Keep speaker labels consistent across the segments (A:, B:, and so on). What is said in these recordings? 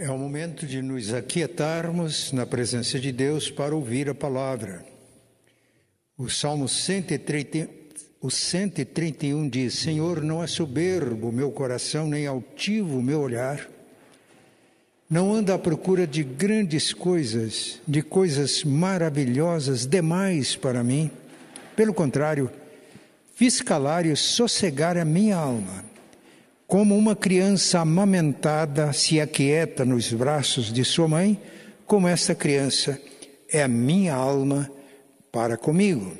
A: É o momento de nos aquietarmos na presença de Deus para ouvir a palavra. O Salmo 130, o 131 diz: Senhor, não é soberbo meu coração, nem altivo meu olhar. Não anda à procura de grandes coisas, de coisas maravilhosas demais para mim. Pelo contrário, fiz calar e sossegar a minha alma como uma criança amamentada se aquieta nos braços de sua mãe, como essa criança é a minha alma para comigo.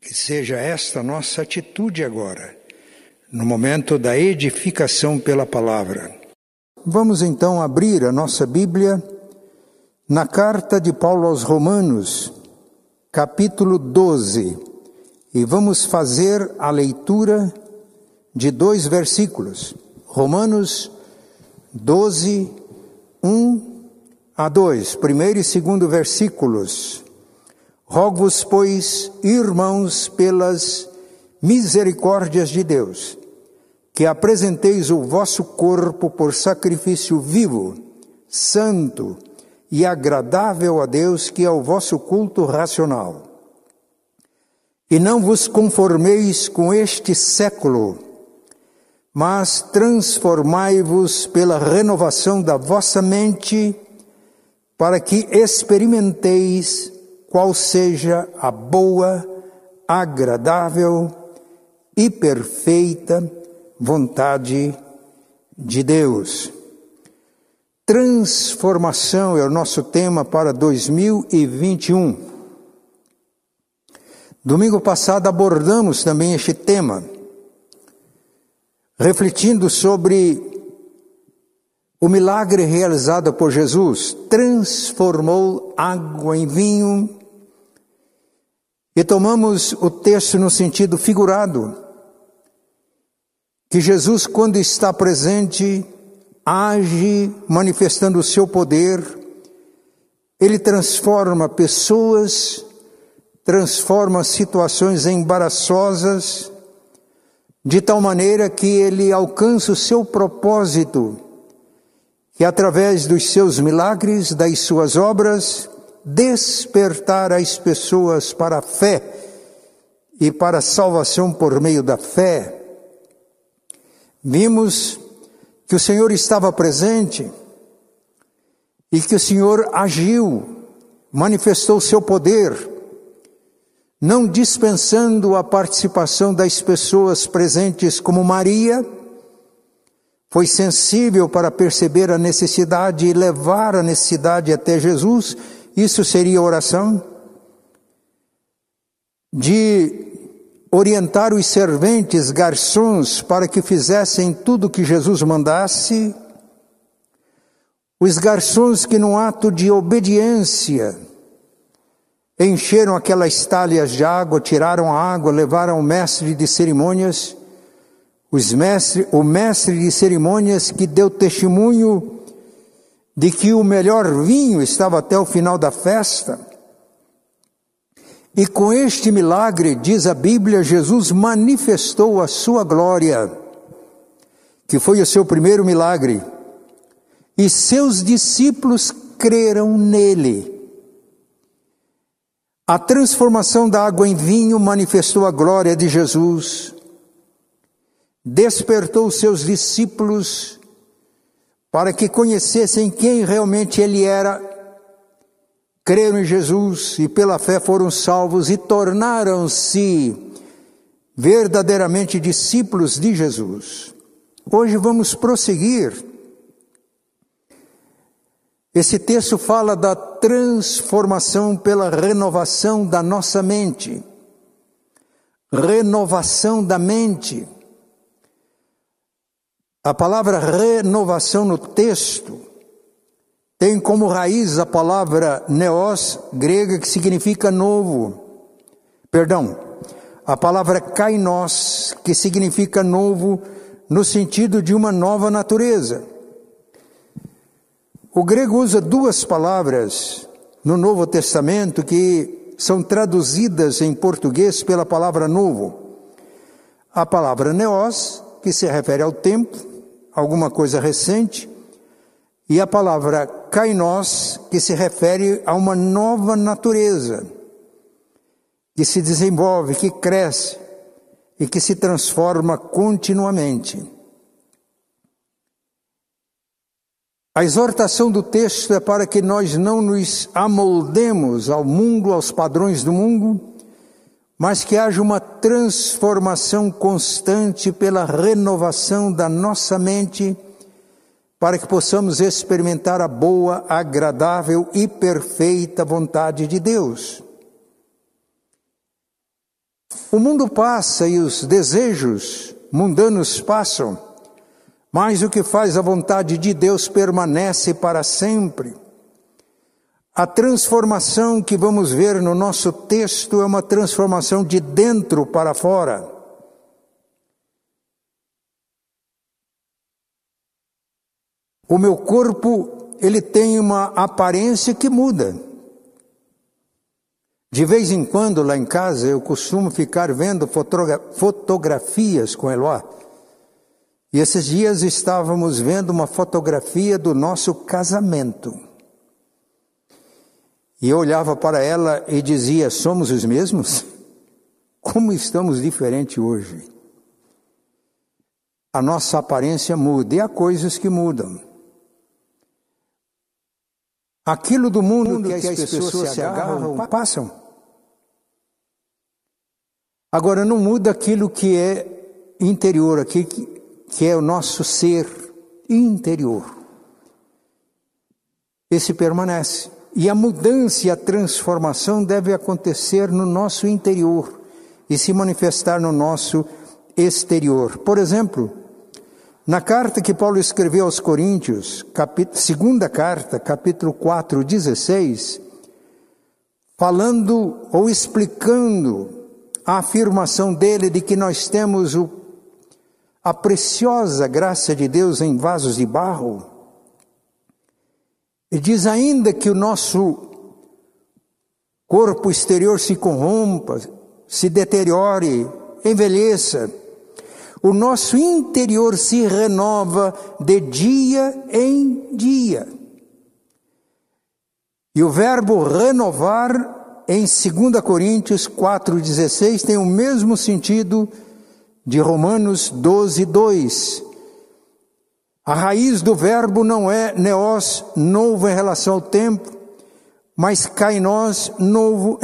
A: Que seja esta nossa atitude agora, no momento da edificação pela palavra. Vamos então abrir a nossa Bíblia na carta de Paulo aos Romanos, capítulo 12, e vamos fazer a leitura de dois versículos, Romanos 12, 1 a 2, primeiro e segundo versículos. Rogo-vos, pois, irmãos, pelas misericórdias de Deus, que apresenteis o vosso corpo por sacrifício vivo, santo e agradável a Deus, que é o vosso culto racional. E não vos conformeis com este século, mas transformai-vos pela renovação da vossa mente, para que experimenteis qual seja a boa, agradável e perfeita vontade de Deus. Transformação é o nosso tema para 2021. Domingo passado abordamos também este tema refletindo sobre o milagre realizado por Jesus, transformou água em vinho. E tomamos o texto no sentido figurado, que Jesus, quando está presente, age manifestando o seu poder, ele transforma pessoas, transforma situações embaraçosas, de tal maneira que ele alcança o seu propósito, que através dos seus milagres, das suas obras, despertar as pessoas para a fé e para a salvação por meio da fé. Vimos que o Senhor estava presente e que o Senhor agiu, manifestou o seu poder não dispensando a participação das pessoas presentes, como Maria, foi sensível para perceber a necessidade e levar a necessidade até Jesus, isso seria oração? De orientar os serventes, garçons, para que fizessem tudo o que Jesus mandasse, os garçons que, num ato de obediência, Encheram aquelas talhas de água, tiraram a água, levaram o mestre de cerimônias, os mestre, o mestre de cerimônias que deu testemunho de que o melhor vinho estava até o final da festa. E com este milagre, diz a Bíblia, Jesus manifestou a sua glória, que foi o seu primeiro milagre, e seus discípulos creram nele. A transformação da água em vinho manifestou a glória de Jesus, despertou seus discípulos para que conhecessem quem realmente ele era, creram em Jesus e pela fé foram salvos e tornaram-se verdadeiramente discípulos de Jesus. Hoje vamos prosseguir esse texto fala da transformação pela renovação da nossa mente. Renovação da mente. A palavra renovação no texto tem como raiz a palavra neos, grega, que significa novo. Perdão, a palavra kainos, que significa novo no sentido de uma nova natureza. O grego usa duas palavras no Novo Testamento que são traduzidas em português pela palavra novo. A palavra neos, que se refere ao tempo, alguma coisa recente, e a palavra kainós, que se refere a uma nova natureza, que se desenvolve, que cresce e que se transforma continuamente. A exortação do texto é para que nós não nos amoldemos ao mundo, aos padrões do mundo, mas que haja uma transformação constante pela renovação da nossa mente para que possamos experimentar a boa, agradável e perfeita vontade de Deus. O mundo passa e os desejos mundanos passam, mas o que faz a vontade de Deus permanece para sempre. A transformação que vamos ver no nosso texto é uma transformação de dentro para fora. O meu corpo, ele tem uma aparência que muda. De vez em quando, lá em casa, eu costumo ficar vendo fotografias com Eloá. E esses dias estávamos vendo uma fotografia do nosso casamento. E eu olhava para ela e dizia: Somos os mesmos? Como estamos diferentes hoje? A nossa aparência muda e há coisas que mudam. Aquilo do mundo que, que as pessoas se agarram, passam. Agora, não muda aquilo que é interior, aquilo que é o nosso ser interior. Esse permanece. E a mudança e a transformação deve acontecer no nosso interior e se manifestar no nosso exterior. Por exemplo, na carta que Paulo escreveu aos Coríntios, capítulo, segunda carta, capítulo 4, 16, falando ou explicando a afirmação dele de que nós temos o, a preciosa graça de Deus em vasos de barro, e diz ainda que o nosso corpo exterior se corrompa, se deteriore, envelheça, o nosso interior se renova de dia em dia. E o verbo renovar em 2 Coríntios 4,16 tem o mesmo sentido de Romanos 12, 2. A raiz do verbo não é neós, novo em relação ao tempo, mas kainós, novo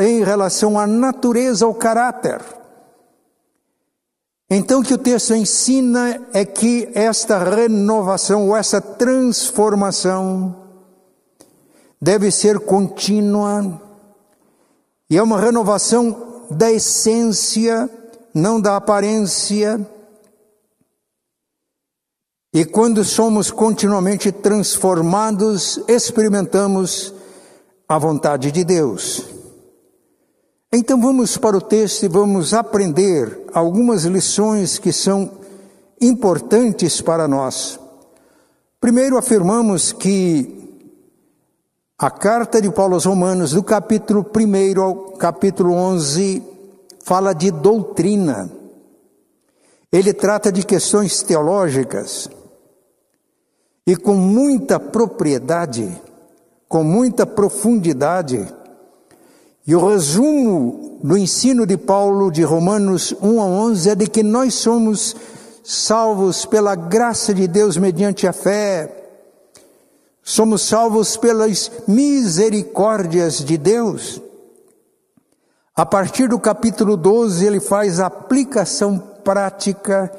A: em relação à natureza, ao caráter. Então, o que o texto ensina é que esta renovação ou essa transformação deve ser contínua e é uma renovação da essência, não da aparência. E quando somos continuamente transformados, experimentamos a vontade de Deus. Então vamos para o texto e vamos aprender algumas lições que são importantes para nós. Primeiro afirmamos que a carta de Paulo aos Romanos, do capítulo 1 ao capítulo 11, fala de doutrina. Ele trata de questões teológicas e com muita propriedade, com muita profundidade e o resumo do ensino de Paulo de Romanos 1 a 11 é de que nós somos salvos pela graça de Deus mediante a fé. Somos salvos pelas misericórdias de Deus. A partir do capítulo 12, ele faz a aplicação prática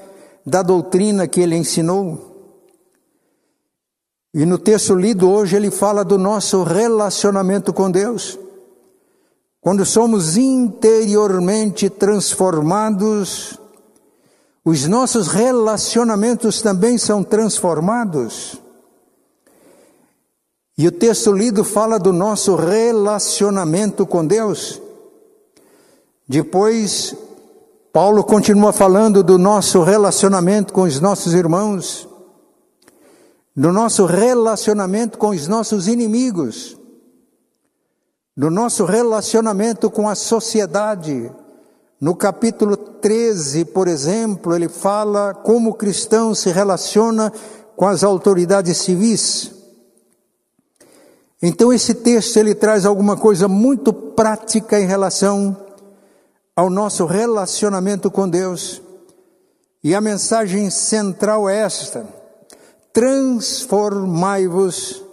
A: da doutrina que ele ensinou. E no texto lido hoje, ele fala do nosso relacionamento com Deus. Quando somos interiormente transformados, os nossos relacionamentos também são transformados. E o texto lido fala do nosso relacionamento com Deus. Depois, Paulo continua falando do nosso relacionamento com os nossos irmãos, do nosso relacionamento com os nossos inimigos no nosso relacionamento com a sociedade. No capítulo 13, por exemplo, ele fala como o cristão se relaciona com as autoridades civis. Então esse texto ele traz alguma coisa muito prática em relação ao nosso relacionamento com Deus. E a mensagem central é esta: transformai-vos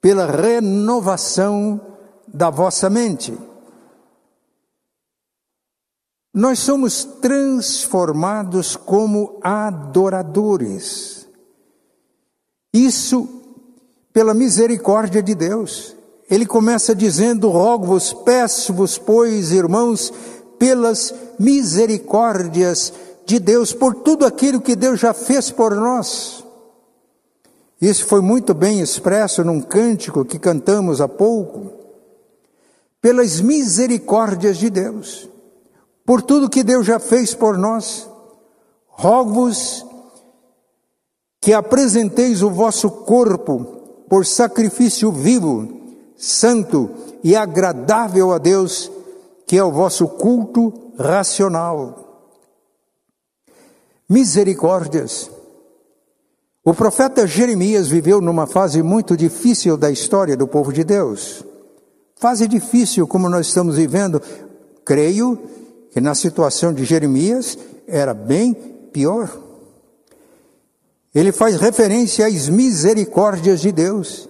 A: pela renovação da vossa mente. Nós somos transformados como adoradores. Isso pela misericórdia de Deus. Ele começa dizendo: Rogo-vos, peço-vos, pois, irmãos, pelas misericórdias de Deus, por tudo aquilo que Deus já fez por nós. Isso foi muito bem expresso num cântico que cantamos há pouco. Pelas misericórdias de Deus, por tudo que Deus já fez por nós, rogo-vos que apresenteis o vosso corpo por sacrifício vivo, santo e agradável a Deus, que é o vosso culto racional. Misericórdias o profeta Jeremias viveu numa fase muito difícil da história do povo de Deus. Fase difícil como nós estamos vivendo. Creio que na situação de Jeremias era bem pior. Ele faz referência às misericórdias de Deus.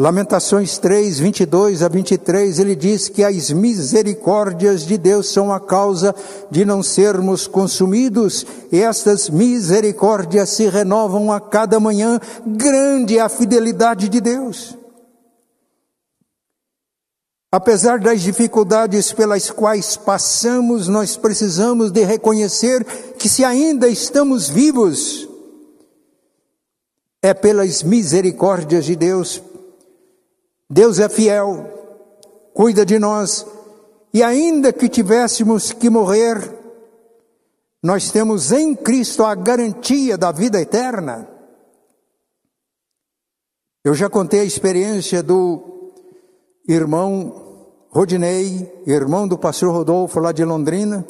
A: Lamentações 3, 22 a 23, ele diz que as misericórdias de Deus são a causa de não sermos consumidos, e estas misericórdias se renovam a cada manhã. Grande é a fidelidade de Deus. Apesar das dificuldades pelas quais passamos, nós precisamos de reconhecer que se ainda estamos vivos, é pelas misericórdias de Deus, Deus é fiel, cuida de nós, e ainda que tivéssemos que morrer, nós temos em Cristo a garantia da vida eterna. Eu já contei a experiência do irmão Rodinei, irmão do pastor Rodolfo lá de Londrina,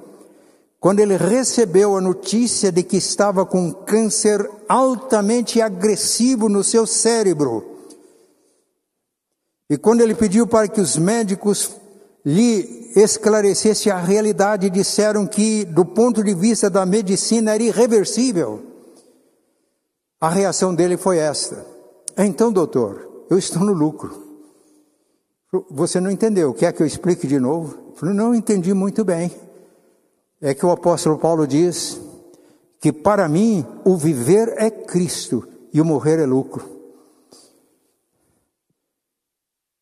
A: quando ele recebeu a notícia de que estava com câncer altamente agressivo no seu cérebro. E quando ele pediu para que os médicos lhe esclarecessem a realidade, disseram que, do ponto de vista da medicina, era irreversível. A reação dele foi esta: Então, doutor, eu estou no lucro. Você não entendeu? Quer que eu explique de novo? Falei, não entendi muito bem. É que o apóstolo Paulo diz que para mim o viver é Cristo e o morrer é lucro.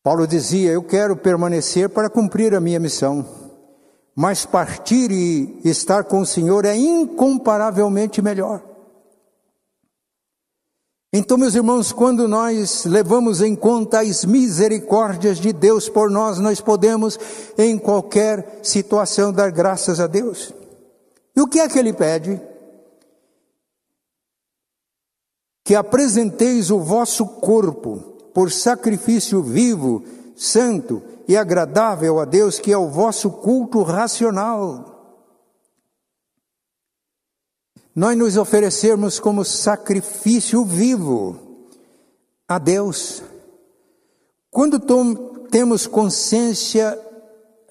A: Paulo dizia: Eu quero permanecer para cumprir a minha missão, mas partir e estar com o Senhor é incomparavelmente melhor. Então, meus irmãos, quando nós levamos em conta as misericórdias de Deus por nós, nós podemos, em qualquer situação, dar graças a Deus. E o que é que ele pede? Que apresenteis o vosso corpo por sacrifício vivo, santo e agradável a Deus, que é o vosso culto racional. Nós nos oferecermos como sacrifício vivo a Deus. Quando temos consciência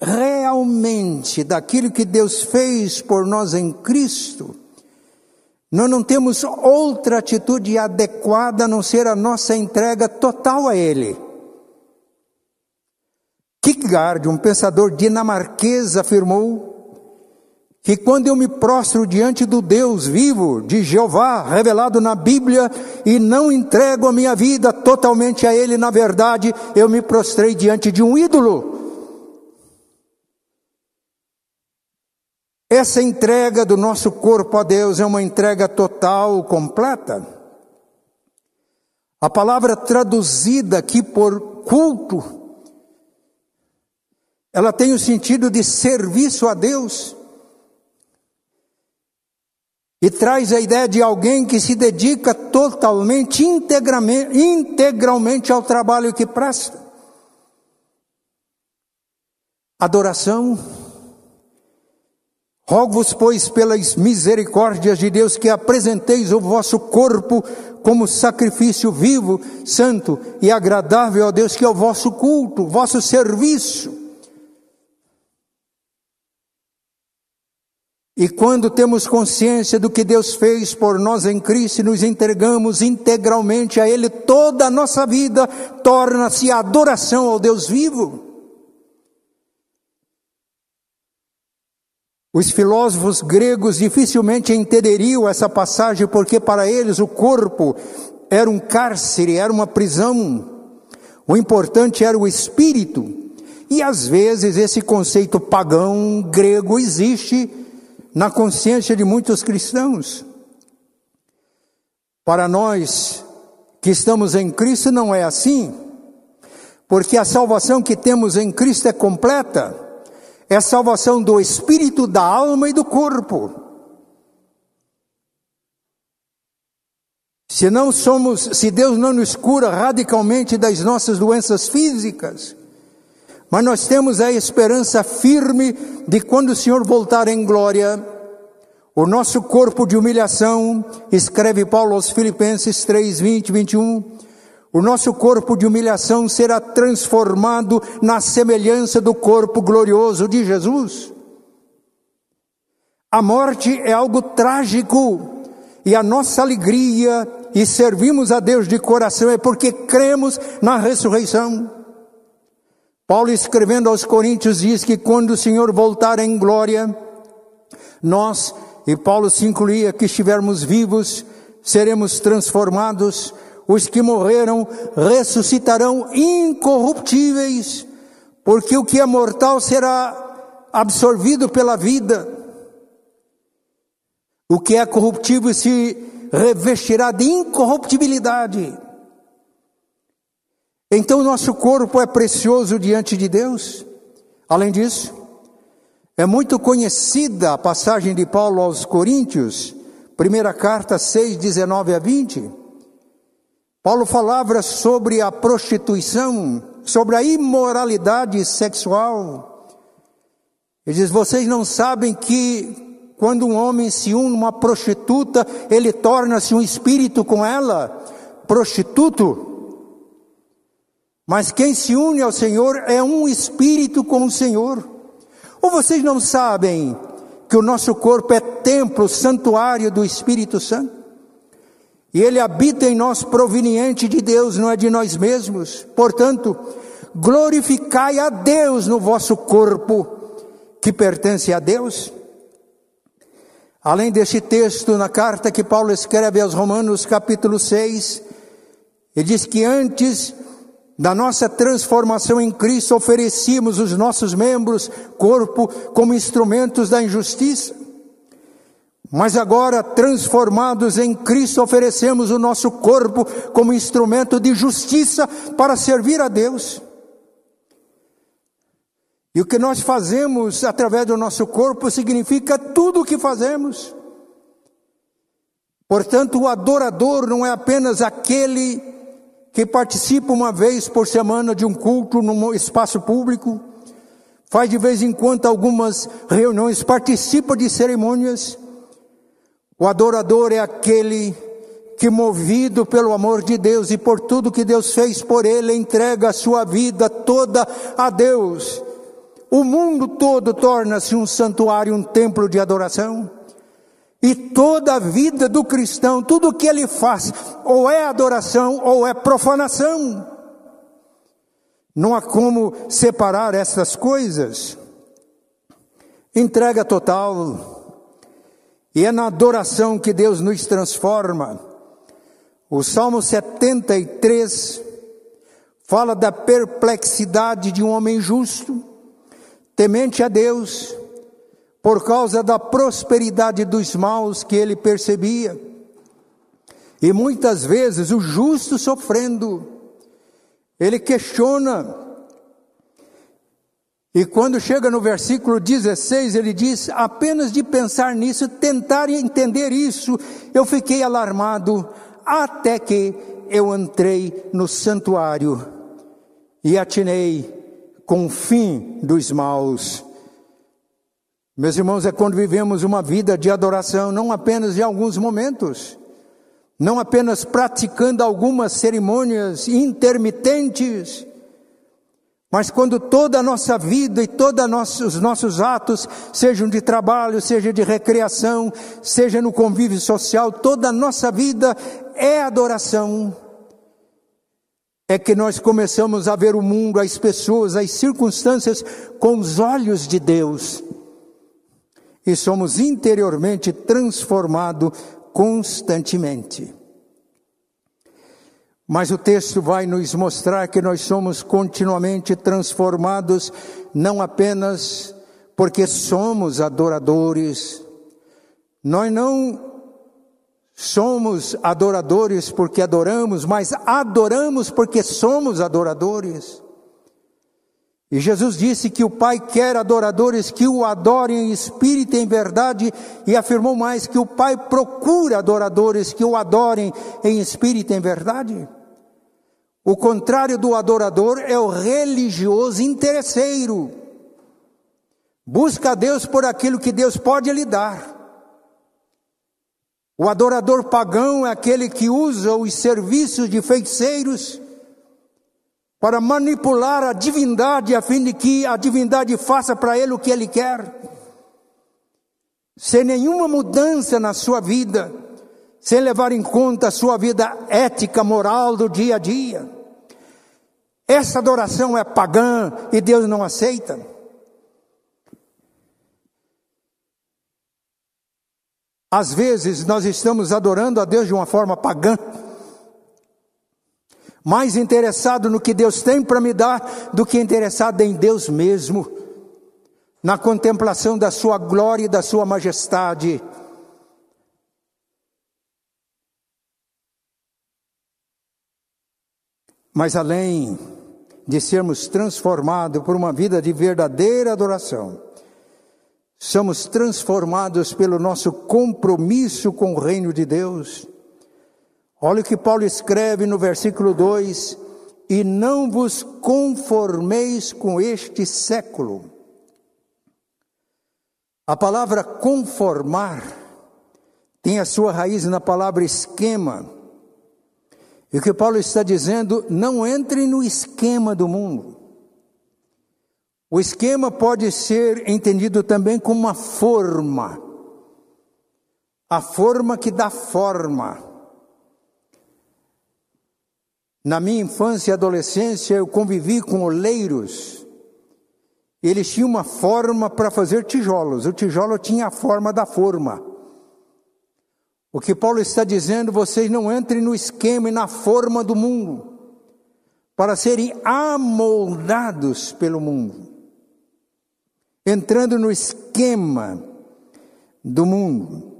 A: realmente daquilo que Deus fez por nós em Cristo, nós não temos outra atitude adequada a não ser a nossa entrega total a Ele. Kierkegaard, um pensador dinamarquês, afirmou que quando eu me prostro diante do Deus vivo, de Jeová, revelado na Bíblia, e não entrego a minha vida totalmente a Ele, na verdade, eu me prostrei diante de um ídolo. Essa entrega do nosso corpo a Deus é uma entrega total, completa. A palavra traduzida aqui por culto, ela tem o sentido de serviço a Deus. E traz a ideia de alguém que se dedica totalmente, integralmente, ao trabalho que presta. Adoração Rogo-vos, pois, pelas misericórdias de Deus, que apresenteis o vosso corpo como sacrifício vivo, santo e agradável a Deus, que é o vosso culto, vosso serviço. E quando temos consciência do que Deus fez por nós em Cristo e nos entregamos integralmente a Ele, toda a nossa vida torna-se adoração ao Deus vivo. Os filósofos gregos dificilmente entenderiam essa passagem porque para eles o corpo era um cárcere, era uma prisão. O importante era o espírito. E às vezes esse conceito pagão grego existe na consciência de muitos cristãos. Para nós que estamos em Cristo não é assim, porque a salvação que temos em Cristo é completa é salvação do espírito, da alma e do corpo. Se não somos, se Deus não nos cura radicalmente das nossas doenças físicas, mas nós temos a esperança firme de quando o Senhor voltar em glória, o nosso corpo de humilhação, escreve Paulo aos Filipenses 3, 20, 21, o nosso corpo de humilhação será transformado na semelhança do corpo glorioso de Jesus. A morte é algo trágico e a nossa alegria e servimos a Deus de coração é porque cremos na ressurreição. Paulo escrevendo aos Coríntios diz que quando o Senhor voltar em glória, nós, e Paulo se incluía que estivermos vivos, seremos transformados os que morreram ressuscitarão incorruptíveis, porque o que é mortal será absorvido pela vida. O que é corruptível se revestirá de incorruptibilidade. Então, nosso corpo é precioso diante de Deus. Além disso, é muito conhecida a passagem de Paulo aos Coríntios, primeira carta 6, 19 a 20 Paulo falava sobre a prostituição, sobre a imoralidade sexual. Ele diz: Vocês não sabem que quando um homem se une a uma prostituta, ele torna-se um espírito com ela, prostituto. Mas quem se une ao Senhor é um espírito com o Senhor. Ou vocês não sabem que o nosso corpo é templo, santuário do Espírito Santo? E ele habita em nós proveniente de Deus, não é de nós mesmos. Portanto, glorificai a Deus no vosso corpo, que pertence a Deus. Além deste texto, na carta que Paulo escreve aos Romanos, capítulo 6, ele diz que antes da nossa transformação em Cristo, oferecíamos os nossos membros, corpo, como instrumentos da injustiça. Mas agora, transformados em Cristo, oferecemos o nosso corpo como instrumento de justiça para servir a Deus. E o que nós fazemos através do nosso corpo significa tudo o que fazemos. Portanto, o adorador não é apenas aquele que participa uma vez por semana de um culto num espaço público, faz de vez em quando algumas reuniões, participa de cerimônias, o adorador é aquele que, movido pelo amor de Deus e por tudo que Deus fez por ele, entrega a sua vida toda a Deus. O mundo todo torna-se um santuário, um templo de adoração. E toda a vida do cristão, tudo o que ele faz, ou é adoração ou é profanação. Não há como separar essas coisas. Entrega total e é na adoração que Deus nos transforma. O Salmo 73 fala da perplexidade de um homem justo, temente a Deus, por causa da prosperidade dos maus que ele percebia. E muitas vezes o justo sofrendo, ele questiona e quando chega no versículo 16, ele diz: apenas de pensar nisso, tentar entender isso, eu fiquei alarmado, até que eu entrei no santuário e atinei com o fim dos maus. Meus irmãos, é quando vivemos uma vida de adoração, não apenas em alguns momentos, não apenas praticando algumas cerimônias intermitentes, mas quando toda a nossa vida e todos os nossos atos, sejam de trabalho, seja de recreação, seja no convívio social, toda a nossa vida é adoração. É que nós começamos a ver o mundo, as pessoas, as circunstâncias com os olhos de Deus e somos interiormente transformados constantemente. Mas o texto vai nos mostrar que nós somos continuamente transformados, não apenas porque somos adoradores, nós não somos adoradores porque adoramos, mas adoramos porque somos adoradores. E Jesus disse que o Pai quer adoradores que o adorem em espírito e em verdade, e afirmou mais que o Pai procura adoradores que o adorem em espírito e em verdade. O contrário do adorador é o religioso interesseiro. Busca a Deus por aquilo que Deus pode lhe dar. O adorador pagão é aquele que usa os serviços de feiticeiros para manipular a divindade a fim de que a divindade faça para ele o que ele quer. Sem nenhuma mudança na sua vida, sem levar em conta a sua vida ética, moral do dia a dia. Essa adoração é pagã e Deus não aceita. Às vezes nós estamos adorando a Deus de uma forma pagã mais interessado no que Deus tem para me dar do que interessado em Deus mesmo, na contemplação da Sua glória e da Sua majestade. Mas além de sermos transformados por uma vida de verdadeira adoração, somos transformados pelo nosso compromisso com o reino de Deus Olha o que Paulo escreve no versículo 2: E não vos conformeis com este século. A palavra conformar tem a sua raiz na palavra esquema. E o que Paulo está dizendo, não entrem no esquema do mundo. O esquema pode ser entendido também como uma forma. A forma que dá forma. Na minha infância e adolescência, eu convivi com oleiros. Eles tinham uma forma para fazer tijolos. O tijolo tinha a forma da forma. O que Paulo está dizendo, vocês não entrem no esquema e na forma do mundo, para serem amoldados pelo mundo. Entrando no esquema do mundo.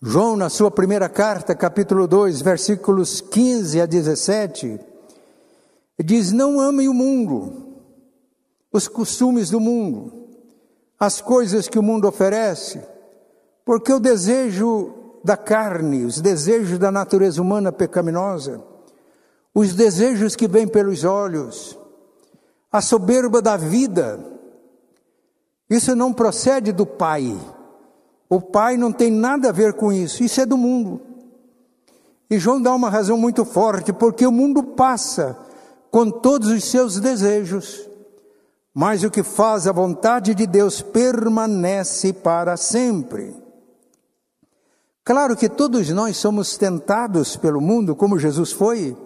A: João, na sua primeira carta, capítulo 2, versículos 15 a 17, diz: Não amem o mundo, os costumes do mundo, as coisas que o mundo oferece, porque o desejo da carne, os desejos da natureza humana pecaminosa, os desejos que vêm pelos olhos, a soberba da vida, isso não procede do Pai o pai não tem nada a ver com isso, isso é do mundo. E João dá uma razão muito forte, porque o mundo passa com todos os seus desejos, mas o que faz a vontade de Deus permanece para sempre. Claro que todos nós somos tentados pelo mundo, como Jesus foi.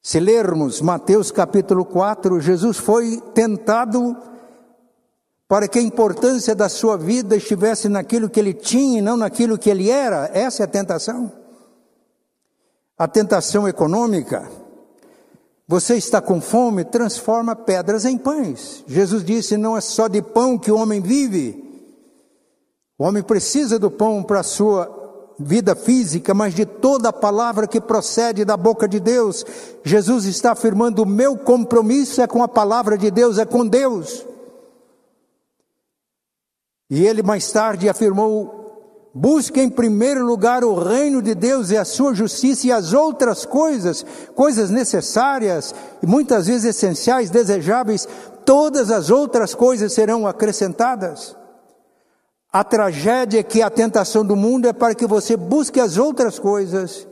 A: Se lermos Mateus capítulo 4, Jesus foi tentado para que a importância da sua vida estivesse naquilo que ele tinha e não naquilo que ele era. Essa é a tentação. A tentação econômica. Você está com fome, transforma pedras em pães. Jesus disse: não é só de pão que o homem vive. O homem precisa do pão para a sua vida física, mas de toda a palavra que procede da boca de Deus. Jesus está afirmando: o meu compromisso é com a palavra de Deus, é com Deus. E ele mais tarde afirmou: busque em primeiro lugar o reino de Deus e a sua justiça e as outras coisas, coisas necessárias e muitas vezes essenciais, desejáveis, todas as outras coisas serão acrescentadas. A tragédia é que a tentação do mundo é para que você busque as outras coisas.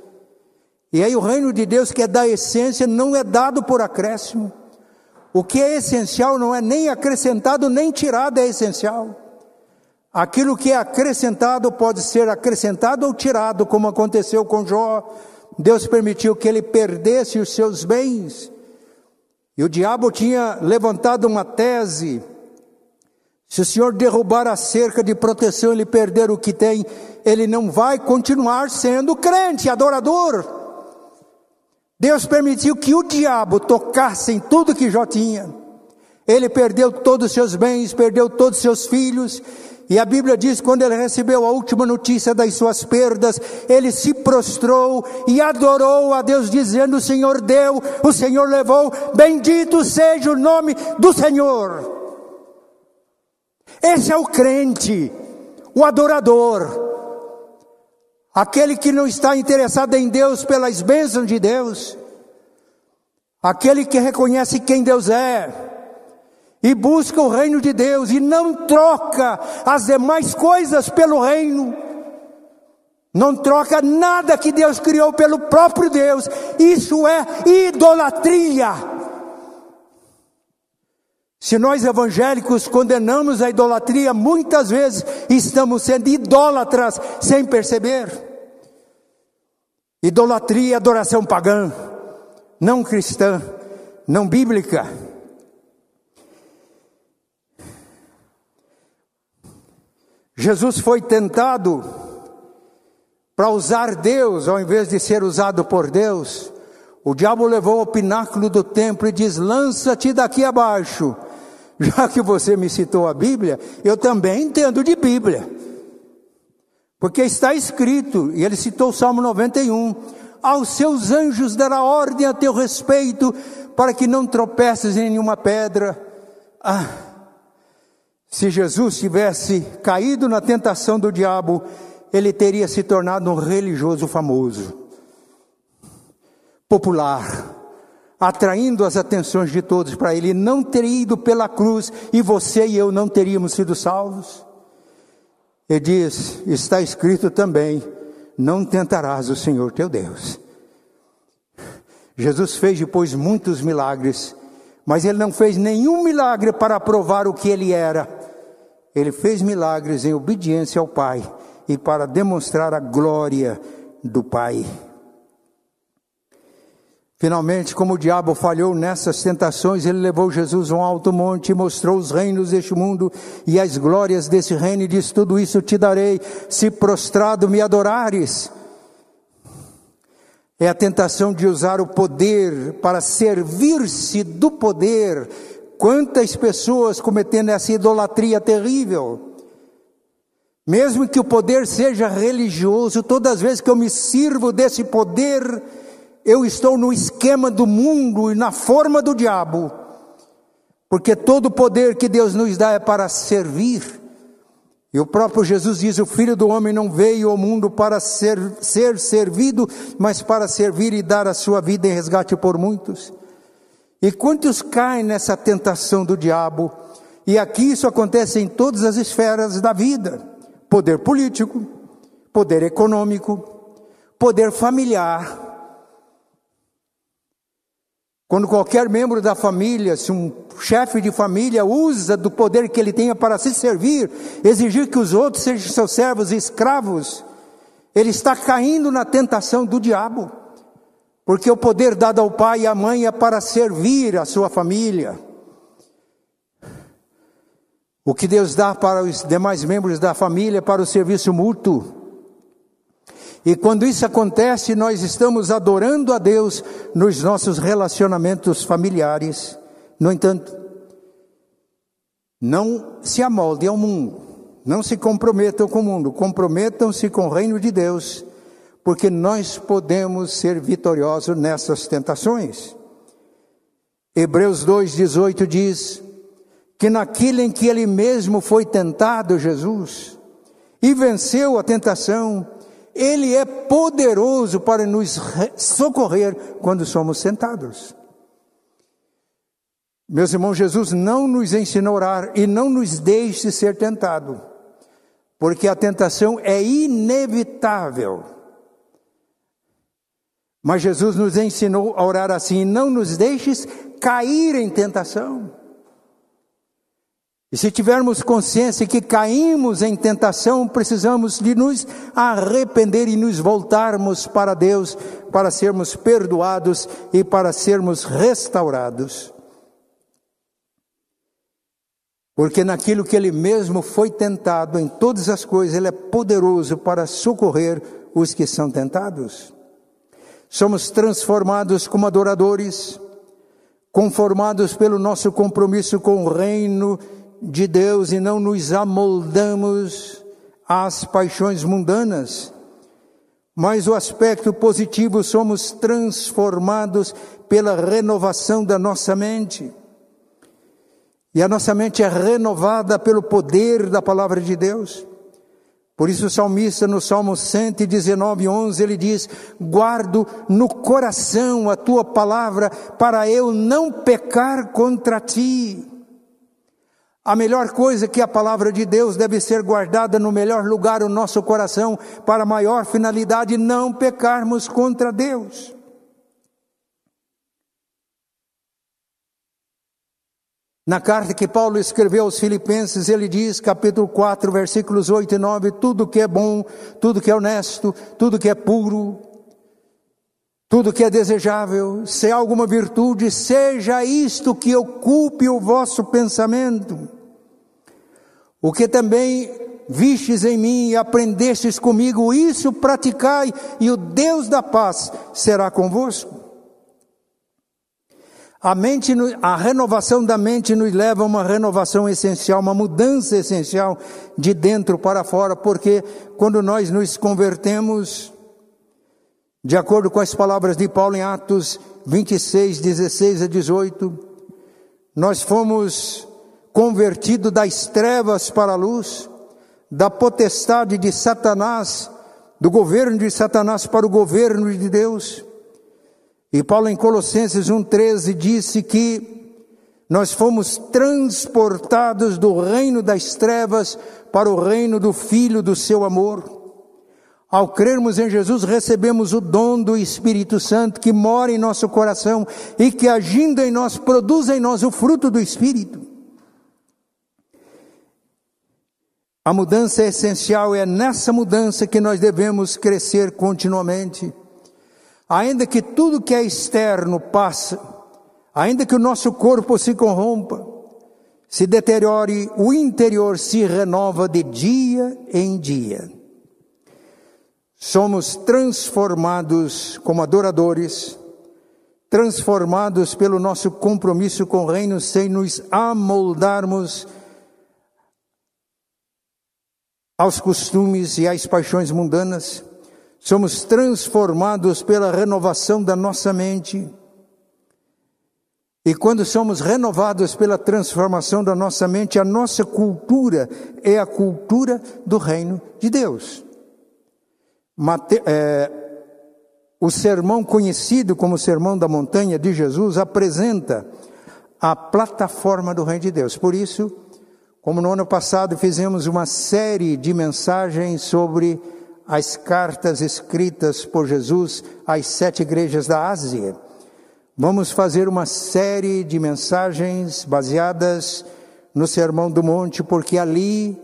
A: E aí o reino de Deus, que é da essência, não é dado por acréscimo. O que é essencial não é nem acrescentado nem tirado, é essencial. Aquilo que é acrescentado pode ser acrescentado ou tirado, como aconteceu com Jó. Deus permitiu que ele perdesse os seus bens. E o diabo tinha levantado uma tese: se o Senhor derrubar a cerca de proteção, ele perder o que tem, ele não vai continuar sendo crente, adorador. Deus permitiu que o diabo tocasse em tudo que Jó tinha. Ele perdeu todos os seus bens, perdeu todos os seus filhos, e a Bíblia diz: quando ele recebeu a última notícia das suas perdas, ele se prostrou e adorou a Deus, dizendo: O Senhor deu, o Senhor levou, bendito seja o nome do Senhor. Esse é o crente, o adorador, aquele que não está interessado em Deus pelas bênçãos de Deus, aquele que reconhece quem Deus é e busca o reino de Deus e não troca as demais coisas pelo reino. Não troca nada que Deus criou pelo próprio Deus. Isso é idolatria. Se nós evangélicos condenamos a idolatria, muitas vezes estamos sendo idólatras sem perceber. Idolatria é adoração pagã, não cristã, não bíblica. Jesus foi tentado para usar Deus ao invés de ser usado por Deus. O diabo levou ao pináculo do templo e diz: Lança-te daqui abaixo. Já que você me citou a Bíblia, eu também entendo de Bíblia. Porque está escrito, e ele citou o Salmo 91, aos seus anjos dará ordem a teu respeito, para que não tropeces em nenhuma pedra. Ah, se Jesus tivesse caído na tentação do diabo, ele teria se tornado um religioso famoso, popular, atraindo as atenções de todos para ele. Não teria ido pela cruz e você e eu não teríamos sido salvos. Ele diz: está escrito também: não tentarás o Senhor teu Deus. Jesus fez depois muitos milagres, mas ele não fez nenhum milagre para provar o que ele era ele fez milagres em obediência ao Pai e para demonstrar a glória do Pai. Finalmente, como o diabo falhou nessas tentações, ele levou Jesus a um alto monte e mostrou os reinos deste mundo e as glórias desse reino e disse: Tudo isso te darei, se prostrado me adorares. É a tentação de usar o poder para servir-se do poder Quantas pessoas cometendo essa idolatria terrível? Mesmo que o poder seja religioso, todas as vezes que eu me sirvo desse poder, eu estou no esquema do mundo e na forma do diabo. Porque todo o poder que Deus nos dá é para servir. E o próprio Jesus diz: O filho do homem não veio ao mundo para ser, ser servido, mas para servir e dar a sua vida em resgate por muitos. E quantos caem nessa tentação do diabo? E aqui isso acontece em todas as esferas da vida: poder político, poder econômico, poder familiar. Quando qualquer membro da família, se um chefe de família usa do poder que ele tenha para se servir, exigir que os outros sejam seus servos e escravos, ele está caindo na tentação do diabo. Porque o poder dado ao pai e à mãe é para servir a sua família. O que Deus dá para os demais membros da família é para o serviço mútuo. E quando isso acontece, nós estamos adorando a Deus nos nossos relacionamentos familiares. No entanto, não se amoldem ao mundo, não se comprometam com o mundo, comprometam-se com o reino de Deus porque nós podemos ser vitoriosos nessas tentações. Hebreus 2,18 diz que naquilo em que ele mesmo foi tentado, Jesus, e venceu a tentação, ele é poderoso para nos socorrer quando somos tentados. Meus irmãos, Jesus não nos ensinou a orar e não nos deixe ser tentado, porque a tentação é inevitável. Mas Jesus nos ensinou a orar assim: não nos deixes cair em tentação. E se tivermos consciência que caímos em tentação, precisamos de nos arrepender e nos voltarmos para Deus para sermos perdoados e para sermos restaurados. Porque naquilo que ele mesmo foi tentado, em todas as coisas, ele é poderoso para socorrer os que são tentados. Somos transformados como adoradores, conformados pelo nosso compromisso com o reino de Deus e não nos amoldamos às paixões mundanas. Mas o aspecto positivo, somos transformados pela renovação da nossa mente. E a nossa mente é renovada pelo poder da palavra de Deus. Por isso o salmista no Salmo 119, 11, ele diz: Guardo no coração a tua palavra para eu não pecar contra ti. A melhor coisa que a palavra de Deus deve ser guardada no melhor lugar, o nosso coração, para maior finalidade, não pecarmos contra Deus. Na carta que Paulo escreveu aos Filipenses, ele diz, capítulo 4, versículos 8 e 9: tudo que é bom, tudo que é honesto, tudo que é puro, tudo que é desejável, se há alguma virtude, seja isto que ocupe o vosso pensamento. O que também vistes em mim e aprendestes comigo, isso praticai, e o Deus da paz será convosco. A mente, a renovação da mente nos leva a uma renovação essencial, uma mudança essencial de dentro para fora, porque quando nós nos convertemos, de acordo com as palavras de Paulo em Atos 26, 16 a 18, nós fomos convertido das trevas para a luz, da potestade de Satanás, do governo de Satanás para o governo de Deus. E Paulo em Colossenses 1,13 disse que nós fomos transportados do reino das trevas para o reino do Filho do seu amor. Ao crermos em Jesus, recebemos o dom do Espírito Santo que mora em nosso coração e que, agindo em nós, produz em nós o fruto do Espírito. A mudança é essencial, é nessa mudança que nós devemos crescer continuamente. Ainda que tudo que é externo passe, ainda que o nosso corpo se corrompa, se deteriore, o interior se renova de dia em dia. Somos transformados como adoradores, transformados pelo nosso compromisso com o reino, sem nos amoldarmos aos costumes e às paixões mundanas, somos transformados pela renovação da nossa mente. E quando somos renovados pela transformação da nossa mente, a nossa cultura é a cultura do reino de Deus. Mate, é, o sermão conhecido como Sermão da Montanha de Jesus apresenta a plataforma do reino de Deus. Por isso, como no ano passado fizemos uma série de mensagens sobre as cartas escritas por Jesus às sete igrejas da Ásia, vamos fazer uma série de mensagens baseadas no Sermão do Monte, porque ali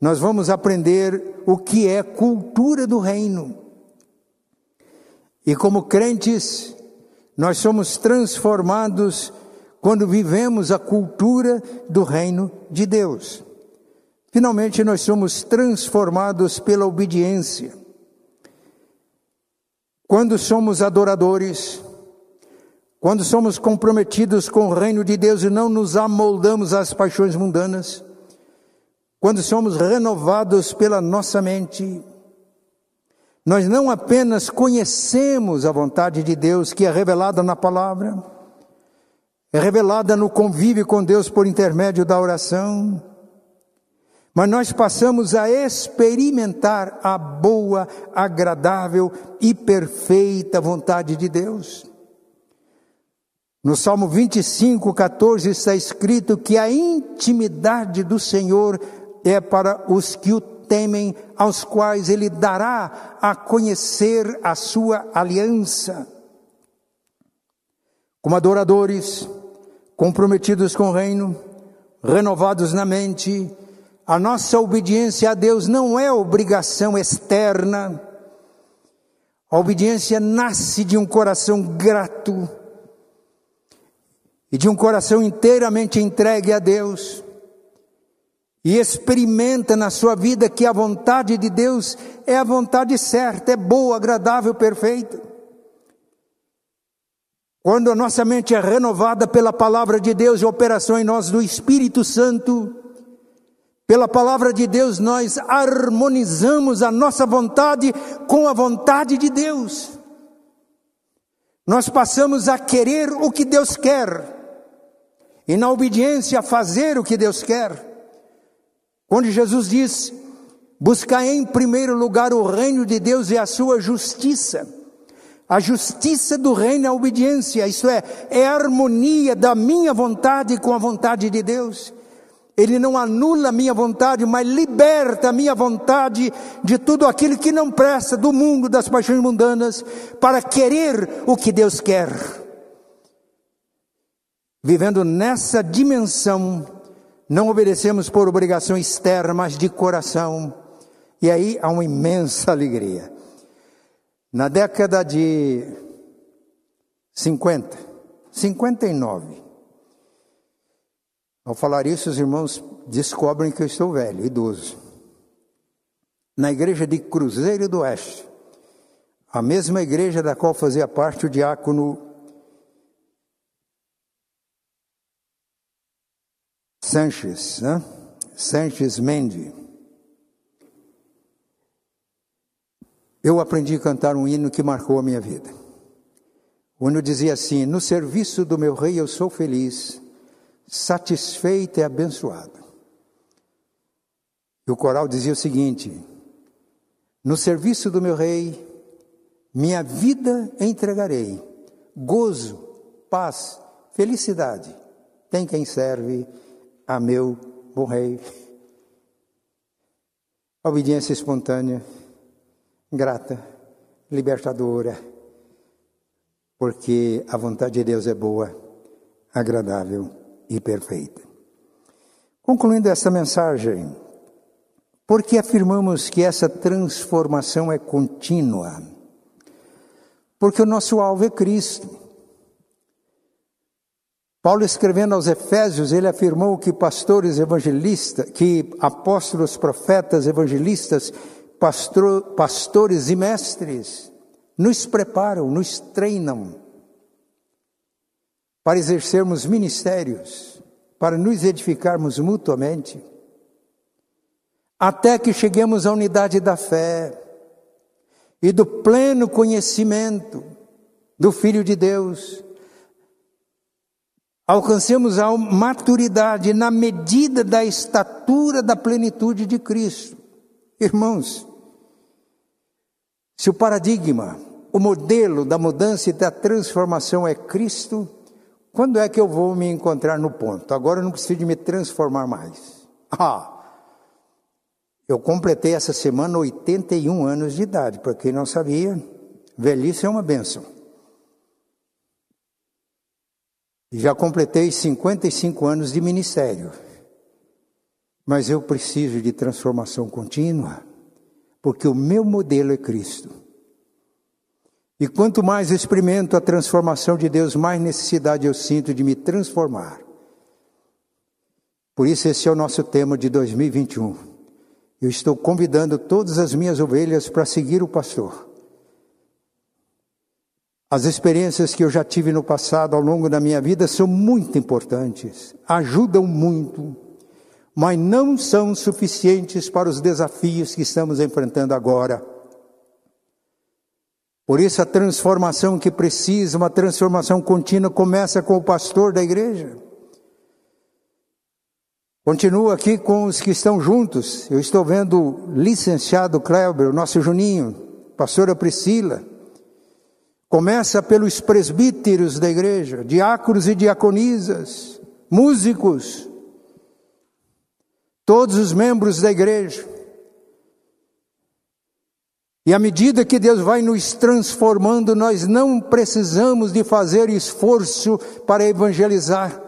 A: nós vamos aprender o que é cultura do reino. E como crentes, nós somos transformados quando vivemos a cultura do reino de Deus. Finalmente, nós somos transformados pela obediência. Quando somos adoradores, quando somos comprometidos com o reino de Deus e não nos amoldamos às paixões mundanas, quando somos renovados pela nossa mente, nós não apenas conhecemos a vontade de Deus que é revelada na palavra, é revelada no convívio com Deus por intermédio da oração. Mas nós passamos a experimentar a boa, agradável e perfeita vontade de Deus. No Salmo 25, 14 está escrito que a intimidade do Senhor é para os que o temem, aos quais ele dará a conhecer a sua aliança. Como adoradores, comprometidos com o reino, renovados na mente, a nossa obediência a Deus não é obrigação externa. A obediência nasce de um coração grato e de um coração inteiramente entregue a Deus, e experimenta na sua vida que a vontade de Deus é a vontade certa, é boa, agradável, perfeita. Quando a nossa mente é renovada pela palavra de Deus e operação em nós do Espírito Santo, pela palavra de Deus nós harmonizamos a nossa vontade com a vontade de Deus. Nós passamos a querer o que Deus quer e na obediência fazer o que Deus quer. Quando Jesus diz: buscar em primeiro lugar o reino de Deus e a sua justiça. A justiça do reino é a obediência, isso é, é a harmonia da minha vontade com a vontade de Deus. Ele não anula a minha vontade, mas liberta a minha vontade de tudo aquilo que não presta, do mundo, das paixões mundanas, para querer o que Deus quer. Vivendo nessa dimensão, não obedecemos por obrigação externa, mas de coração. E aí há uma imensa alegria. Na década de 50, 59, ao falar isso, os irmãos descobrem que eu estou velho, idoso. Na igreja de Cruzeiro do Oeste, a mesma igreja da qual fazia parte o diácono Sanches, né? Sanches Mendes. Eu aprendi a cantar um hino que marcou a minha vida. O hino dizia assim: No serviço do meu rei eu sou feliz, satisfeito e abençoado. E o coral dizia o seguinte: No serviço do meu rei, minha vida entregarei, gozo, paz, felicidade. Tem quem serve a meu bom rei. Obediência espontânea, grata, libertadora, porque a vontade de Deus é boa, agradável e perfeita. Concluindo essa mensagem, porque afirmamos que essa transformação é contínua? Porque o nosso alvo é Cristo. Paulo escrevendo aos Efésios, ele afirmou que pastores evangelistas, que apóstolos, profetas, evangelistas, pastor, pastores e mestres nos preparam, nos treinam para exercermos ministérios, para nos edificarmos mutuamente, até que cheguemos à unidade da fé e do pleno conhecimento do Filho de Deus, alcancemos a maturidade na medida da estatura da plenitude de Cristo. Irmãos, se o paradigma, o modelo da mudança e da transformação é Cristo, quando é que eu vou me encontrar no ponto? Agora eu não preciso de me transformar mais. Ah, eu completei essa semana 81 anos de idade, para quem não sabia, velhice é uma benção. Já completei 55 anos de ministério. Mas eu preciso de transformação contínua, porque o meu modelo é Cristo. E quanto mais experimento a transformação de Deus, mais necessidade eu sinto de me transformar. Por isso, esse é o nosso tema de 2021. Eu estou convidando todas as minhas ovelhas para seguir o pastor. As experiências que eu já tive no passado, ao longo da minha vida, são muito importantes, ajudam muito, mas não são suficientes para os desafios que estamos enfrentando agora. Por isso, a transformação que precisa, uma transformação contínua, começa com o pastor da igreja. Continua aqui com os que estão juntos. Eu estou vendo o licenciado Kleber, o nosso Juninho, pastora Priscila. Começa pelos presbíteros da igreja, diáconos e diaconisas, músicos, todos os membros da igreja. E à medida que Deus vai nos transformando, nós não precisamos de fazer esforço para evangelizar.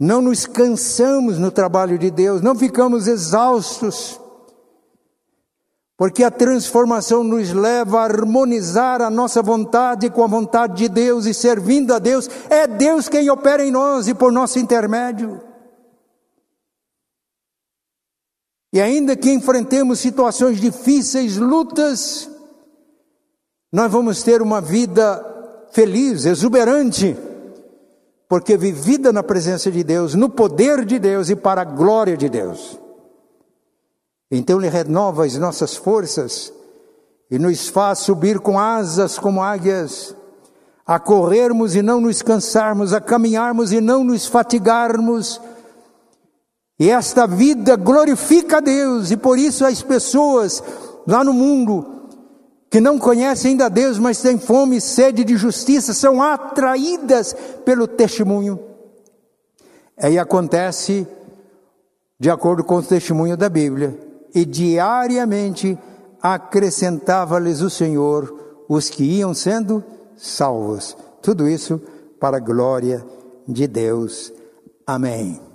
A: Não nos cansamos no trabalho de Deus, não ficamos exaustos, porque a transformação nos leva a harmonizar a nossa vontade com a vontade de Deus e servindo a Deus. É Deus quem opera em nós e por nosso intermédio. E ainda que enfrentemos situações difíceis, lutas, nós vamos ter uma vida feliz, exuberante, porque vivida na presença de Deus, no poder de Deus e para a glória de Deus. Então Ele renova as nossas forças e nos faz subir com asas como águias, a corrermos e não nos cansarmos, a caminharmos e não nos fatigarmos, e esta vida glorifica a Deus, e por isso as pessoas lá no mundo que não conhecem ainda Deus, mas têm fome e sede de justiça, são atraídas pelo testemunho. Aí acontece de acordo com o testemunho da Bíblia, e diariamente acrescentava-lhes o Senhor os que iam sendo salvos. Tudo isso para a glória de Deus. Amém.